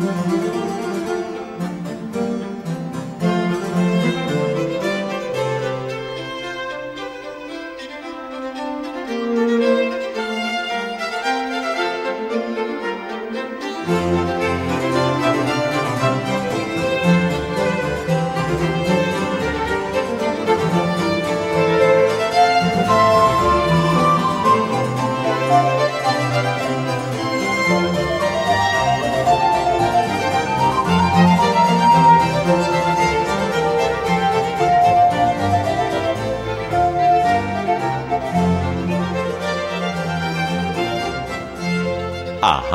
home.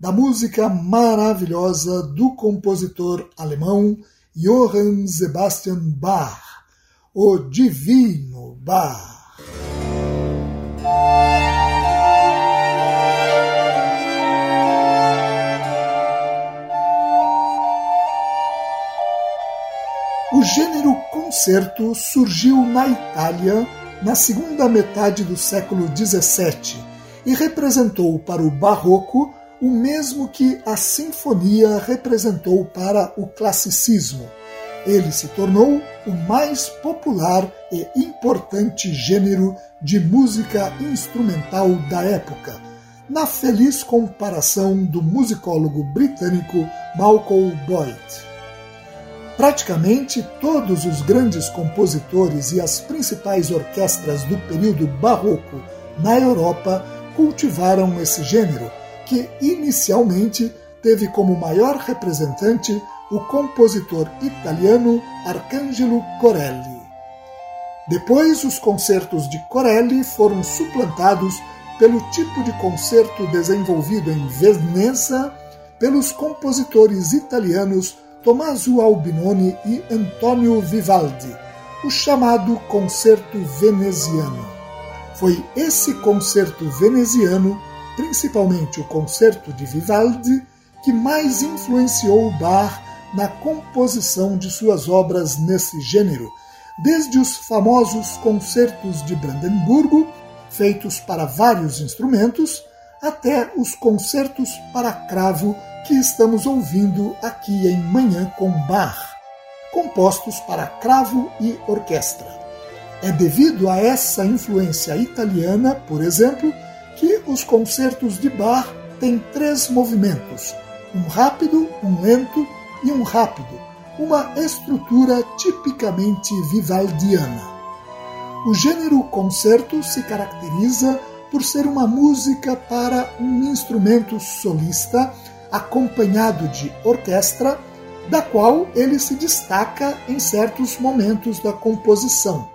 da música maravilhosa do compositor alemão Johann Sebastian Bach, o Divino Bach. O gênero concerto surgiu na Itália na segunda metade do século XVII e representou para o barroco o mesmo que a sinfonia representou para o classicismo. Ele se tornou o mais popular e importante gênero de música instrumental da época, na feliz comparação do musicólogo britânico Malcolm Boyd. Praticamente todos os grandes compositores e as principais orquestras do período barroco na Europa cultivaram esse gênero, que inicialmente teve como maior representante o compositor italiano Arcangelo Corelli. Depois, os concertos de Corelli foram suplantados pelo tipo de concerto desenvolvido em Veneza pelos compositores italianos Tommaso Albinoni e Antonio Vivaldi, o chamado Concerto Veneziano. Foi esse concerto veneziano principalmente o concerto de Vivaldi, que mais influenciou Bach na composição de suas obras nesse gênero, desde os famosos concertos de Brandemburgo, feitos para vários instrumentos, até os concertos para cravo que estamos ouvindo aqui em Manhã com Bach, compostos para cravo e orquestra. É devido a essa influência italiana, por exemplo, que os concertos de Bach têm três movimentos: um rápido, um lento e um rápido, uma estrutura tipicamente vivaldiana. O gênero concerto se caracteriza por ser uma música para um instrumento solista acompanhado de orquestra, da qual ele se destaca em certos momentos da composição.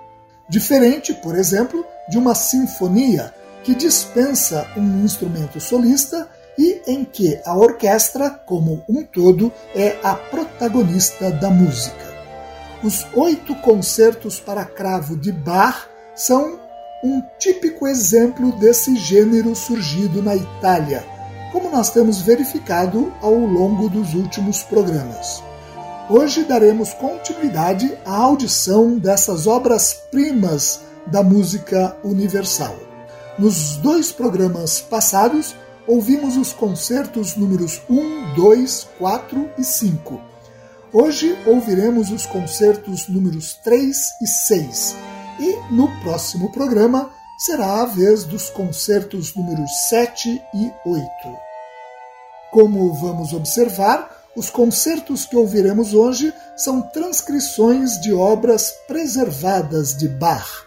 Diferente, por exemplo, de uma sinfonia, que dispensa um instrumento solista e em que a orquestra, como um todo, é a protagonista da música. Os oito concertos para cravo de Bach são um típico exemplo desse gênero surgido na Itália, como nós temos verificado ao longo dos últimos programas. Hoje daremos continuidade à audição dessas obras-primas da música universal. Nos dois programas passados, ouvimos os concertos números 1, 2, 4 e 5. Hoje ouviremos os concertos números 3 e 6. E no próximo programa será a vez dos concertos números 7 e 8. Como vamos observar, os concertos que ouviremos hoje são transcrições de obras preservadas de Bach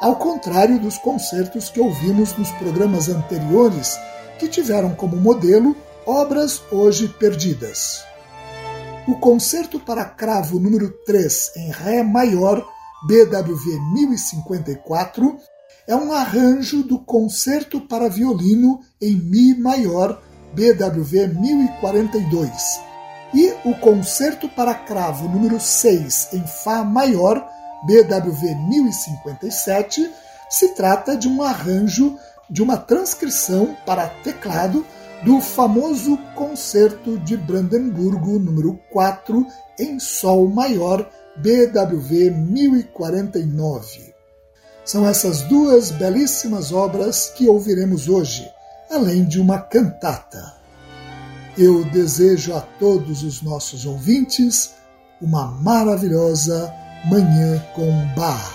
ao contrário dos concertos que ouvimos nos programas anteriores, que tiveram como modelo obras hoje perdidas. O concerto para cravo número 3 em Ré maior, BWV 1054, é um arranjo do concerto para violino em Mi maior, BWV 1042, e o Concerto para Cravo número 6 em Fá maior, BWV 1057, se trata de um arranjo de uma transcrição para teclado do famoso Concerto de Brandemburgo número 4 em Sol maior, BWV 1049. São essas duas belíssimas obras que ouviremos hoje, além de uma cantata. Eu desejo a todos os nossos ouvintes uma maravilhosa Manhã com Bar.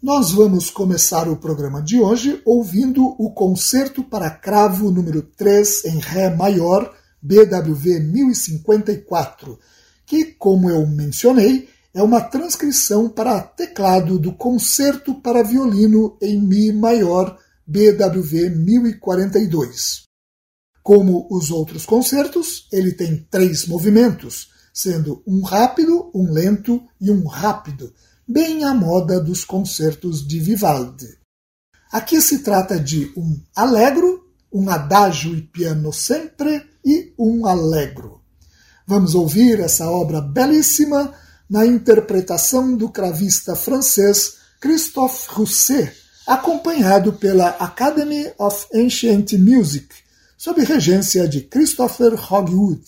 Nós vamos começar o programa de hoje ouvindo o Concerto para Cravo número 3 em Ré maior, BWV 1054, que, como eu mencionei, é uma transcrição para teclado do Concerto para Violino em Mi maior, BWV 1042. Como os outros concertos, ele tem três movimentos, sendo um rápido, um lento e um rápido, bem à moda dos concertos de Vivaldi. Aqui se trata de um allegro, um adagio e piano sempre e um allegro. Vamos ouvir essa obra belíssima na interpretação do cravista francês Christophe Rousset, acompanhado pela Academy of Ancient Music, sob regência de Christopher Hogwood.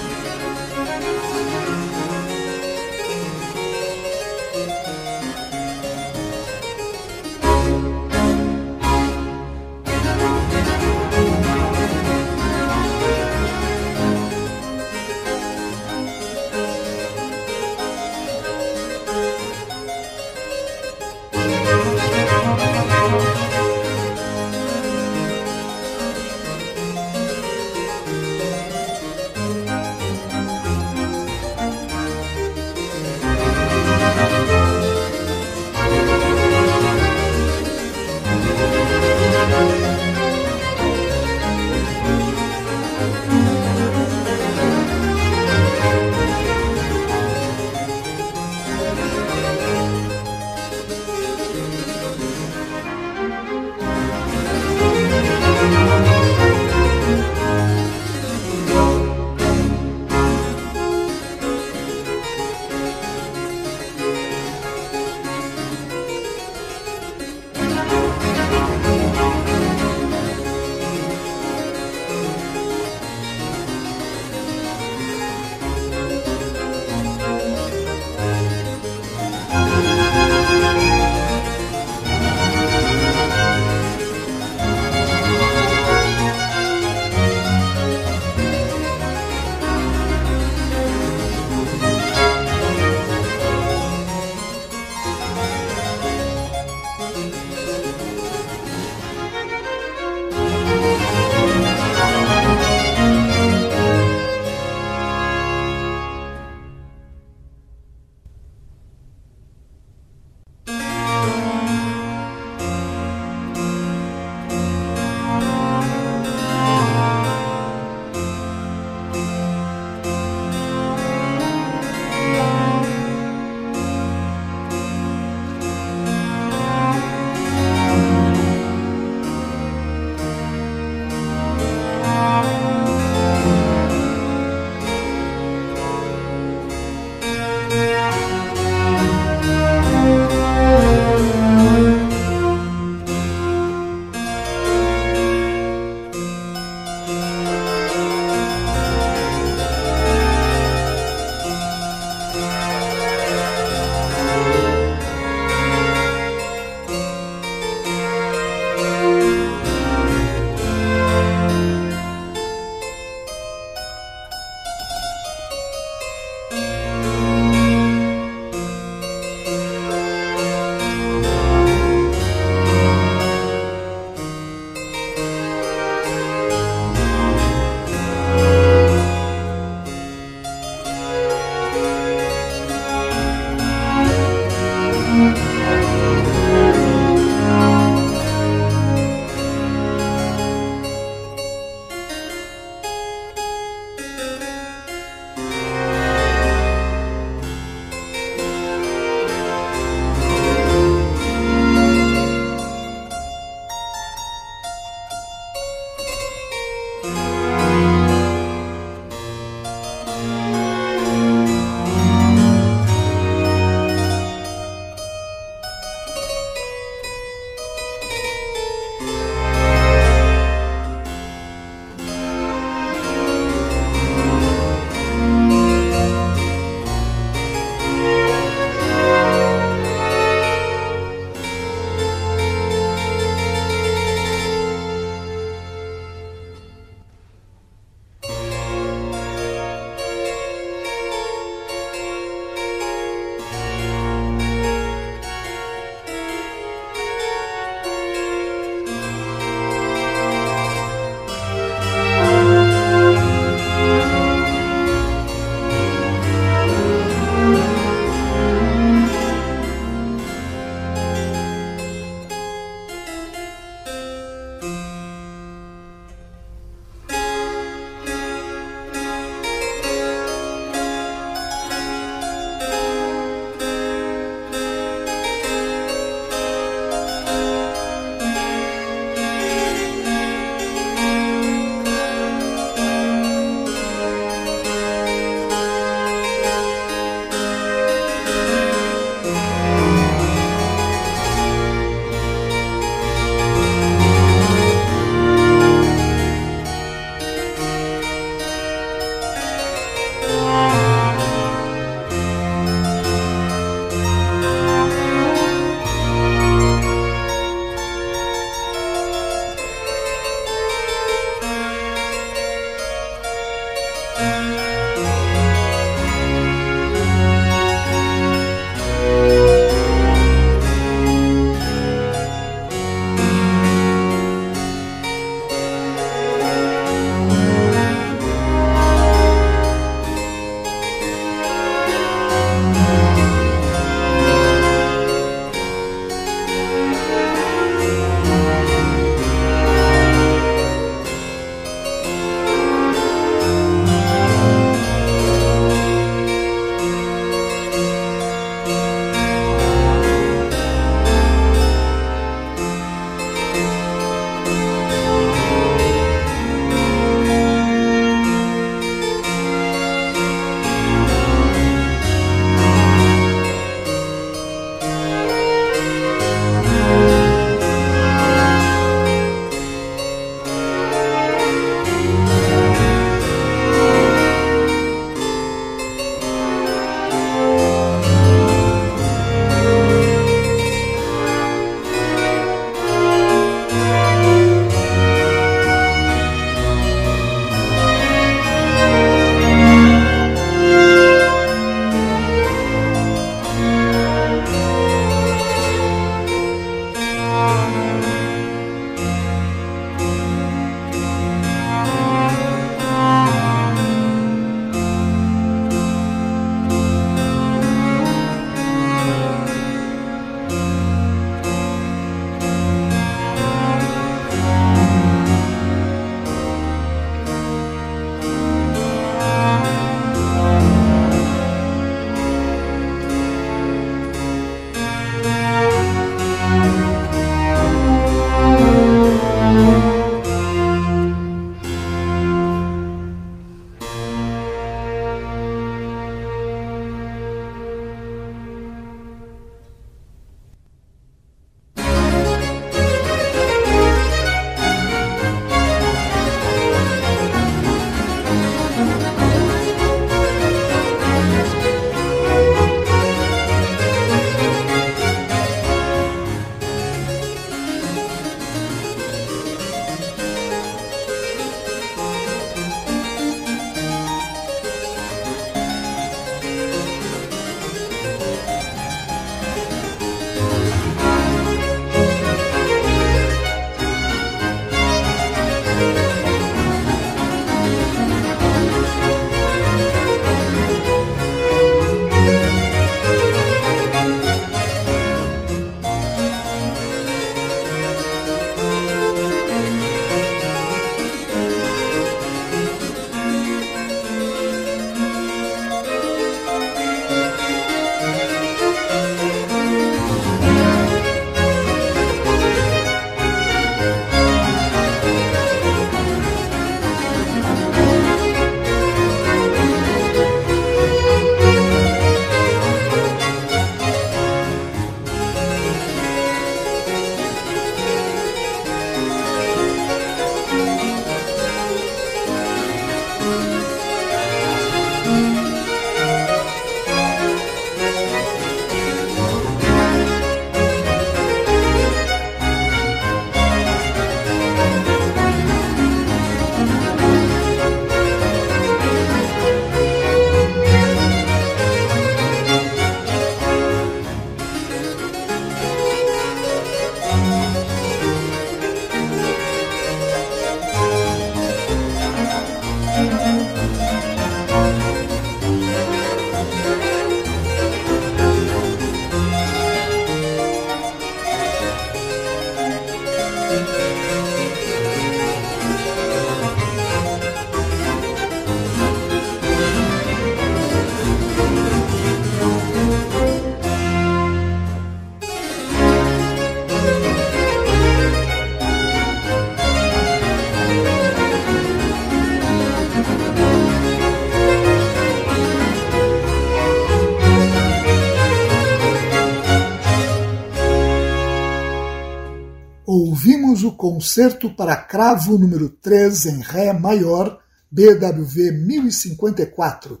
Concerto para cravo número 3 em Ré maior, BWV 1054,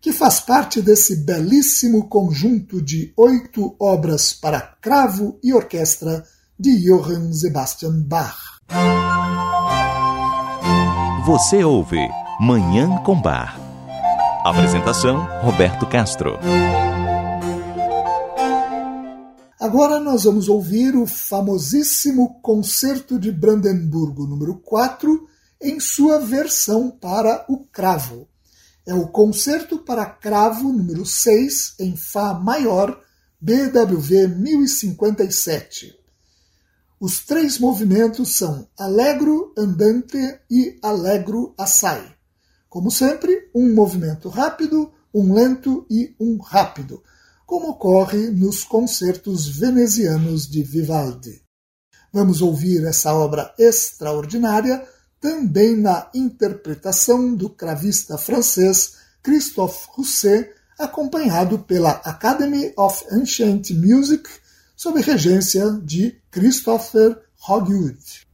que faz parte desse belíssimo conjunto de oito obras para cravo e orquestra de Johann Sebastian Bach. Você ouve Manhã com Bar. Apresentação: Roberto Castro. Agora nós vamos ouvir o famosíssimo Concerto de Brandemburgo número 4 em sua versão para o cravo. É o Concerto para cravo número 6 em Fá maior, BWV 1057. Os três movimentos são Allegro, Andante e Allegro Assai. Como sempre, um movimento rápido, um lento e um rápido como ocorre nos concertos venezianos de Vivaldi. Vamos ouvir essa obra extraordinária também na interpretação do cravista francês Christophe Rousset, acompanhado pela Academy of Ancient Music, sob regência de Christopher Hogwood.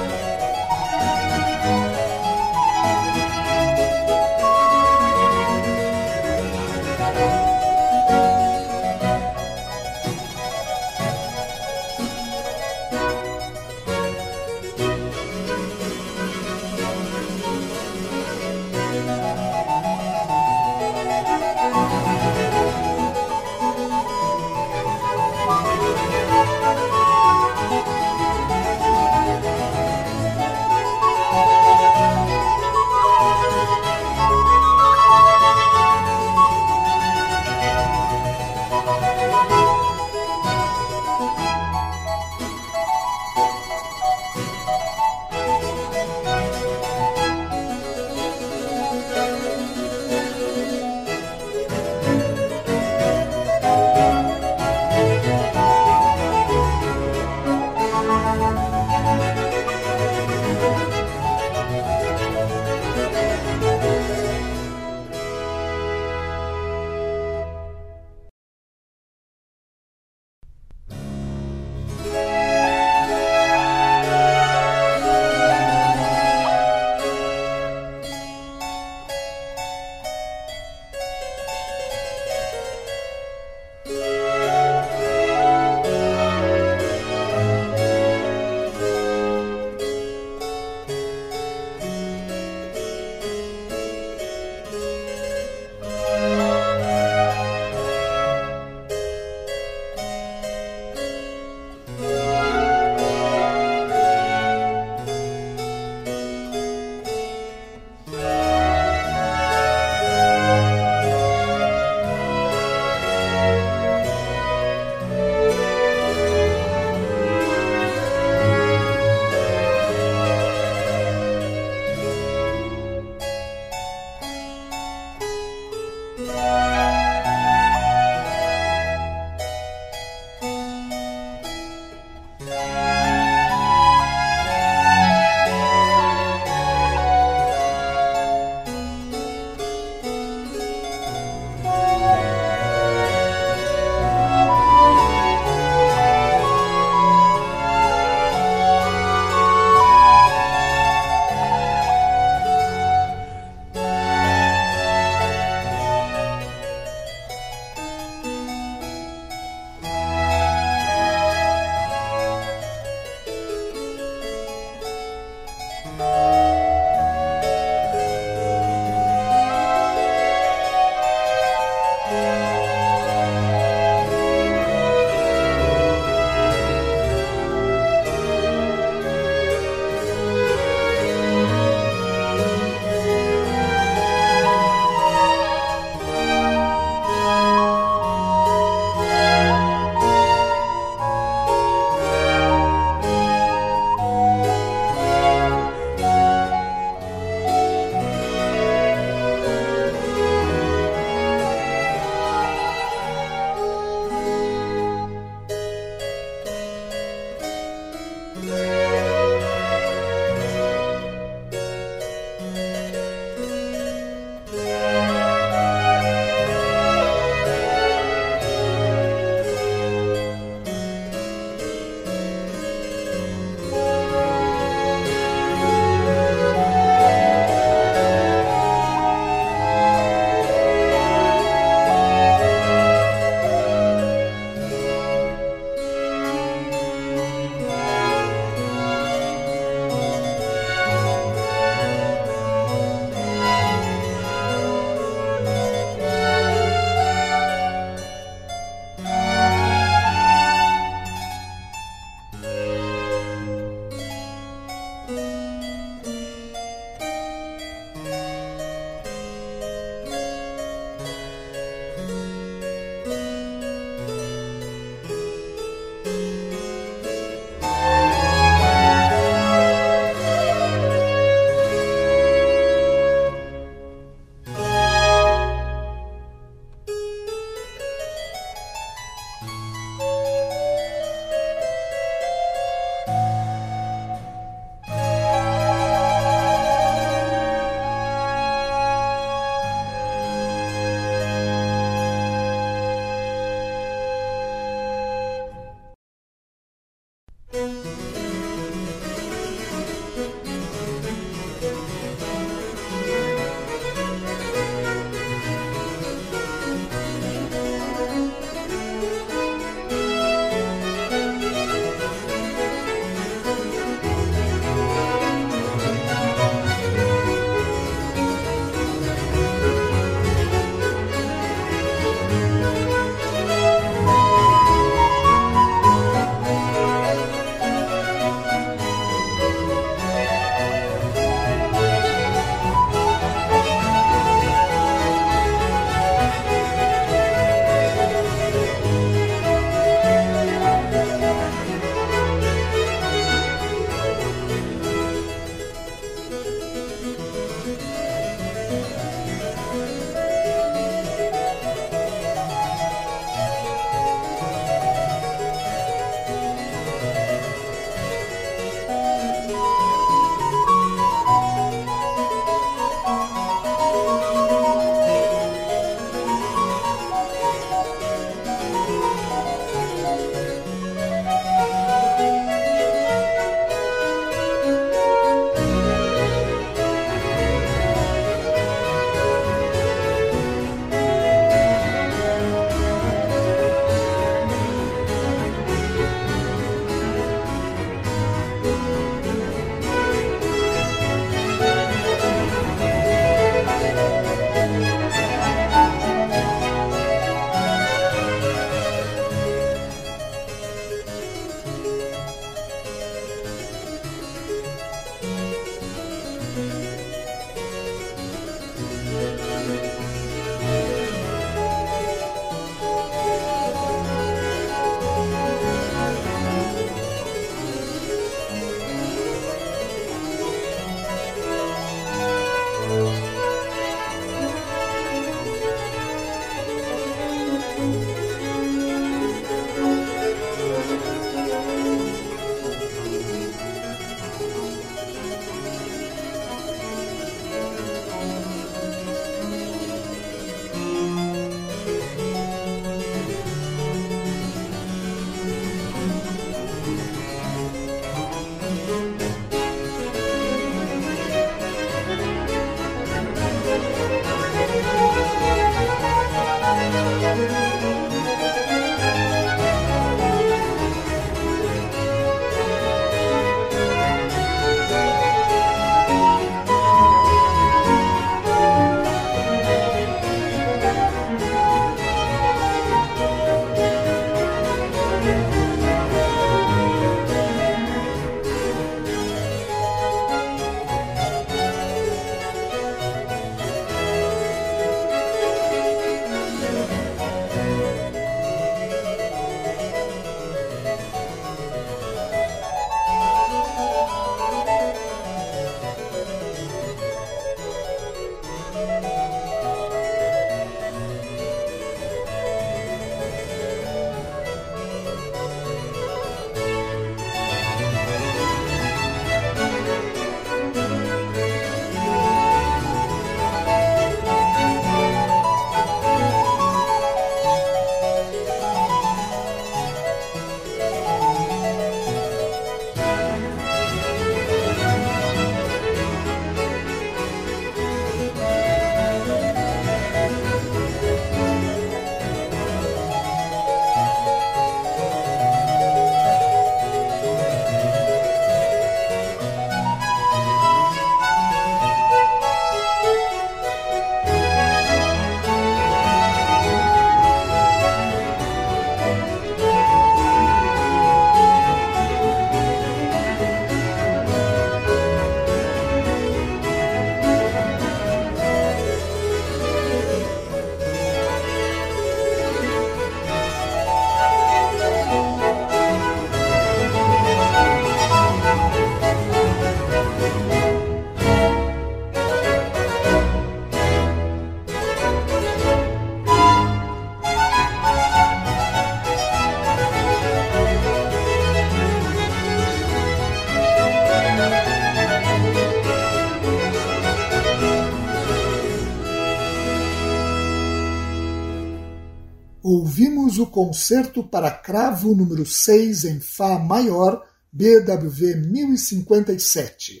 O concerto para cravo número 6 em Fá maior, BWV 1057.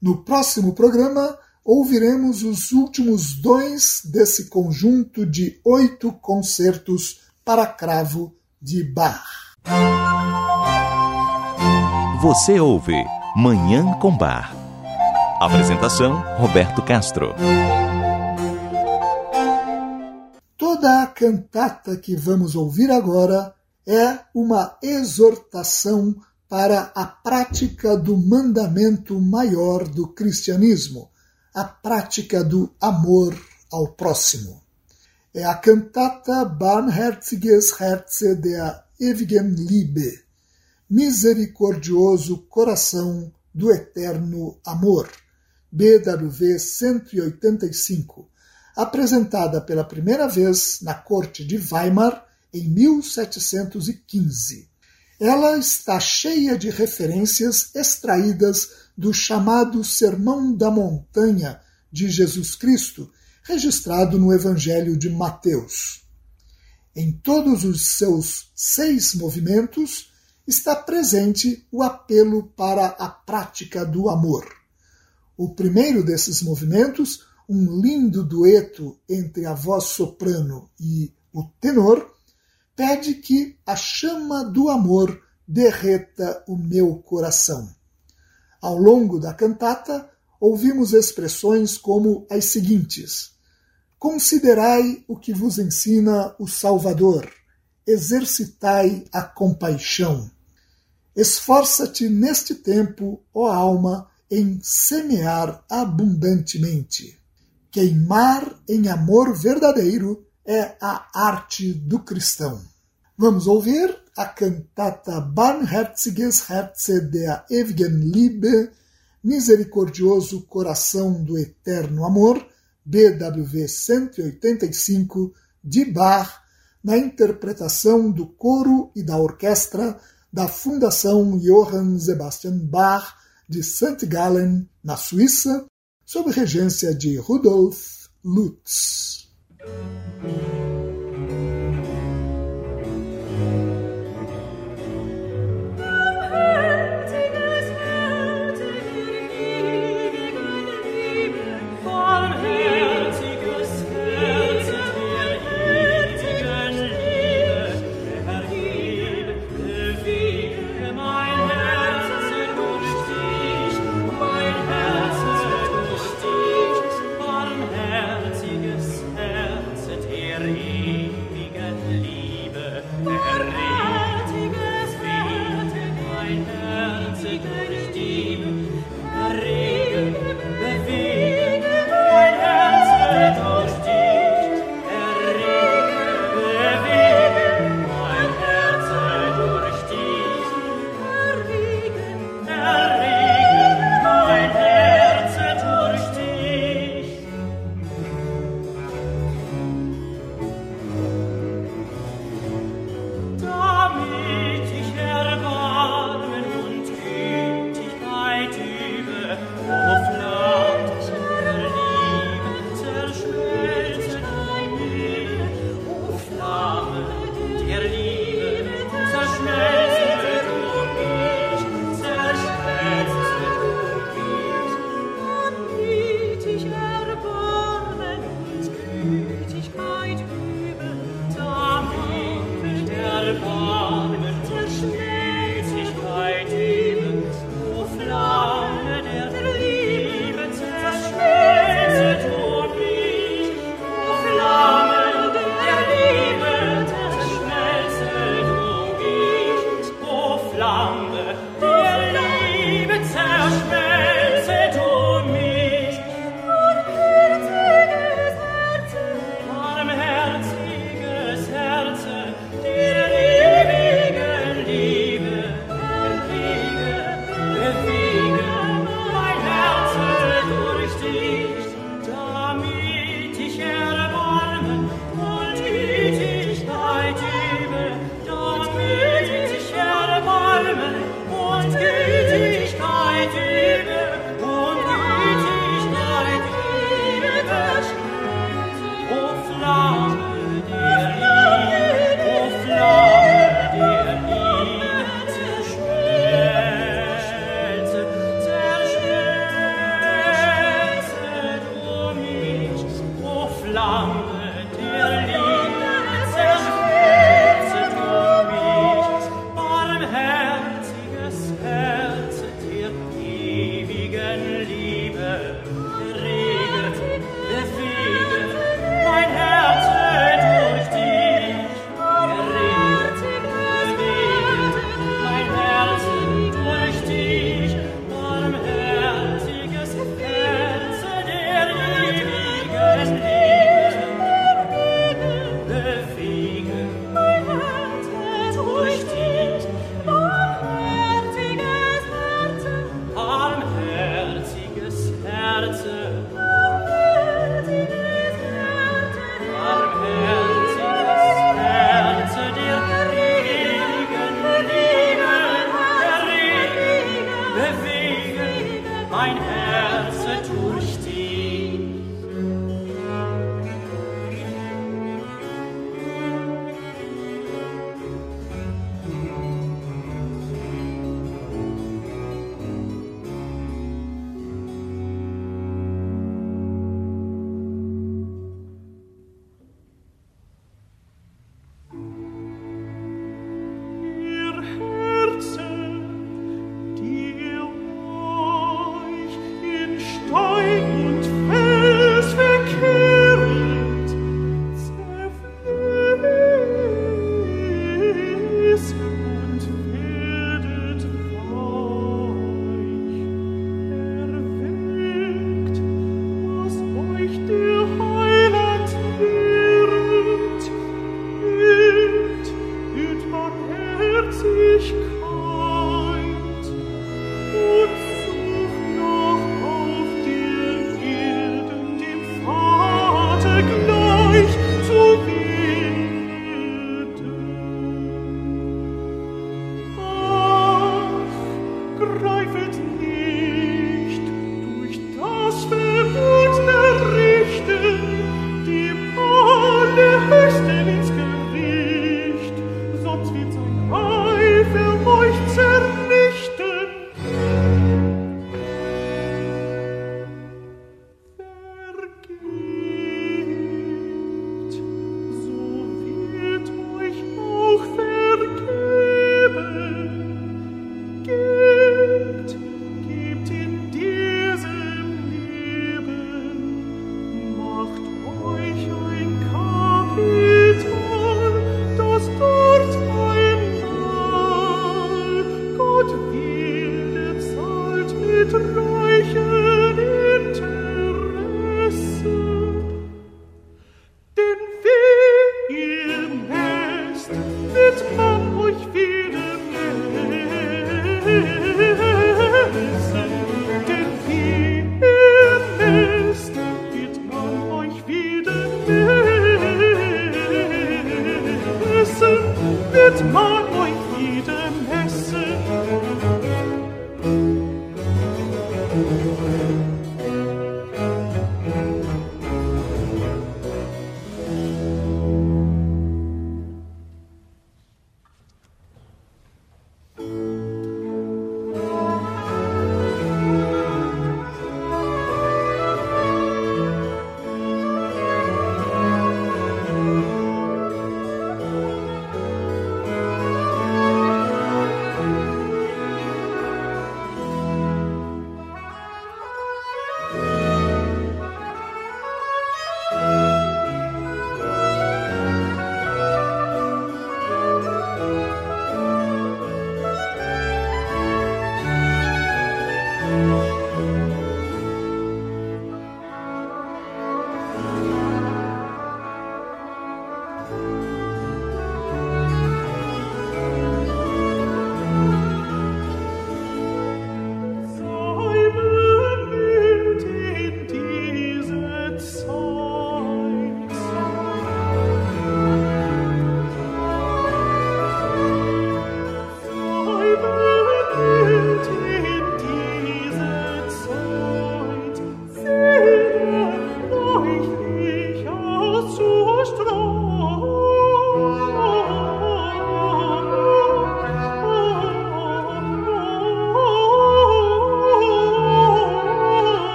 No próximo programa, ouviremos os últimos dois desse conjunto de oito concertos para cravo de Bach. Você ouve Manhã com Bar. Apresentação: Roberto Castro. Cantata que vamos ouvir agora é uma exortação para a prática do mandamento maior do cristianismo, a prática do amor ao próximo. É a cantata Barmherziges Herze der ewigen Liebe, Misericordioso Coração do Eterno Amor, BWV 185 apresentada pela primeira vez na corte de Weimar em 1715. Ela está cheia de referências extraídas do chamado Sermão da Montanha de Jesus Cristo, registrado no Evangelho de Mateus. Em todos os seus seis movimentos está presente o apelo para a prática do amor. O primeiro desses movimentos um lindo dueto entre a voz soprano e o tenor, pede que a chama do amor derreta o meu coração. Ao longo da cantata, ouvimos expressões como as seguintes: Considerai o que vos ensina o Salvador, exercitai a compaixão. Esforça-te neste tempo, ó alma, em semear abundantemente. Queimar em amor verdadeiro é a arte do cristão. Vamos ouvir a cantata Barmherziges Herze der ewigen Liebe, Misericordioso Coração do Eterno Amor, BWV 185, de Bach, na interpretação do coro e da orquestra da Fundação Johann Sebastian Bach de St. Gallen, na Suíça, sob regência de Rudolf Lutz.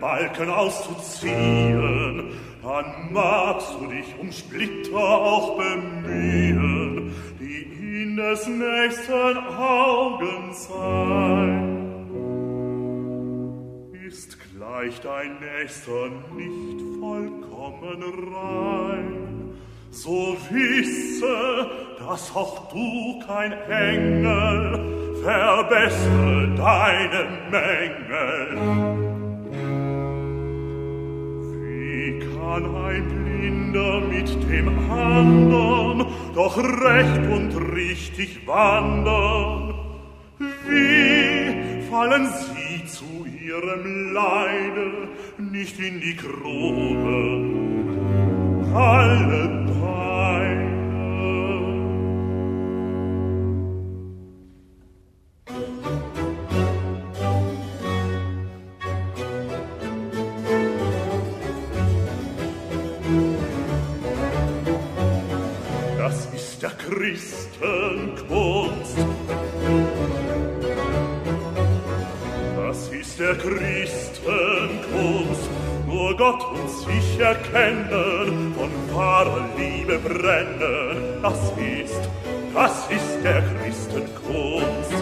Balken auszuziehen, dann magst du dich um Splitter auch bemühen, die in des nächsten Augen sein. Ist gleich dein Nächster nicht vollkommen rein, so wisse, dass auch du kein Engel verbessere deine Mängel. kann ein Blinder mit dem andern doch recht und richtig wandern. Wie fallen sie zu ihrem Leide nicht in die Grube? Alle Christenkunst. Das ist der Christenkunst, nur Gott und sich erkennen, von wahrer Liebe brennen, das ist, das ist der Christenkunst.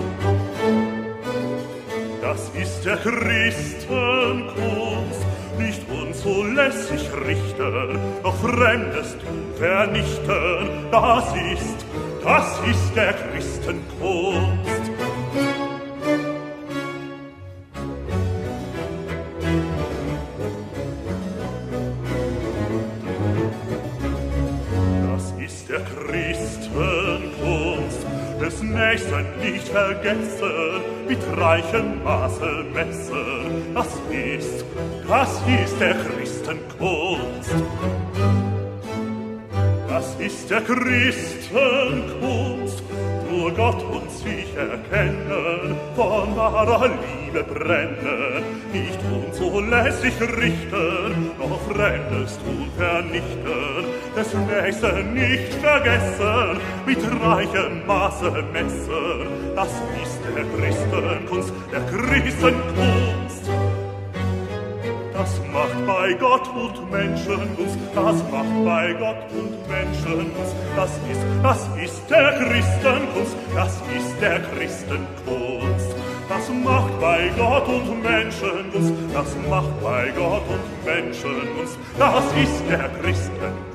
Das ist der Christenkunst, nicht unzulässig richten, noch Fremdes vernichten, das ist, das ist der Christenkunst. Das ist der Christenkunst, des Nächsten nicht vergessen, mit reichem Maße messen, das ist, das ist der Christenkunst. Das ist der Christenkunst, nur Gott und sich erkennen, von wahrer Liebe brennen, nicht unzulässig richten, noch Fremdes tun vernichten, des Nächsten nicht vergessen, mit reichem Maße messen, das ist der Christenkunst, der Christenkunst. bei Gott und Menschen uns, das macht bei Gott und Menschen uns, das ist, das ist der Christenkunst, das ist der Christenkunst. Das macht bei Gott und Menschen uns, das macht bei Gott und Menschen uns, das ist der Christenkunst.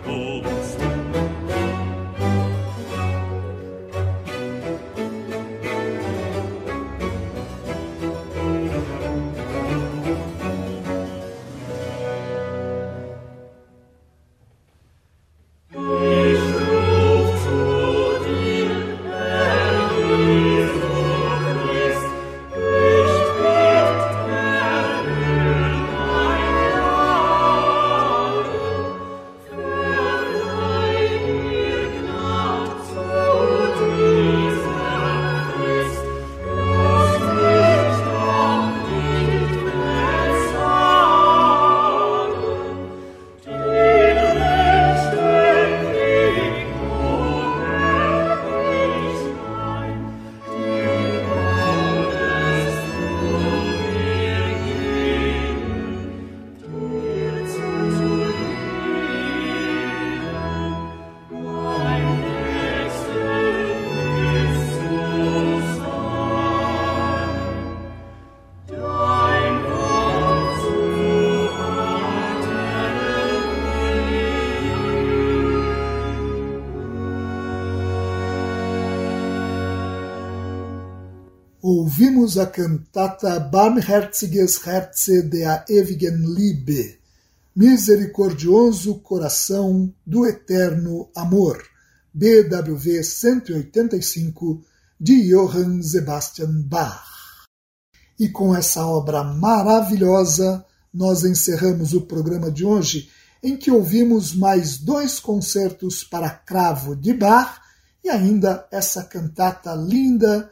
Ouvimos a cantata Barmherziges Herze der ewigen Liebe, Misericordioso Coração do Eterno Amor, BWV 185, de Johann Sebastian Bach. E com essa obra maravilhosa, nós encerramos o programa de hoje, em que ouvimos mais dois concertos para cravo de Bach e ainda essa cantata linda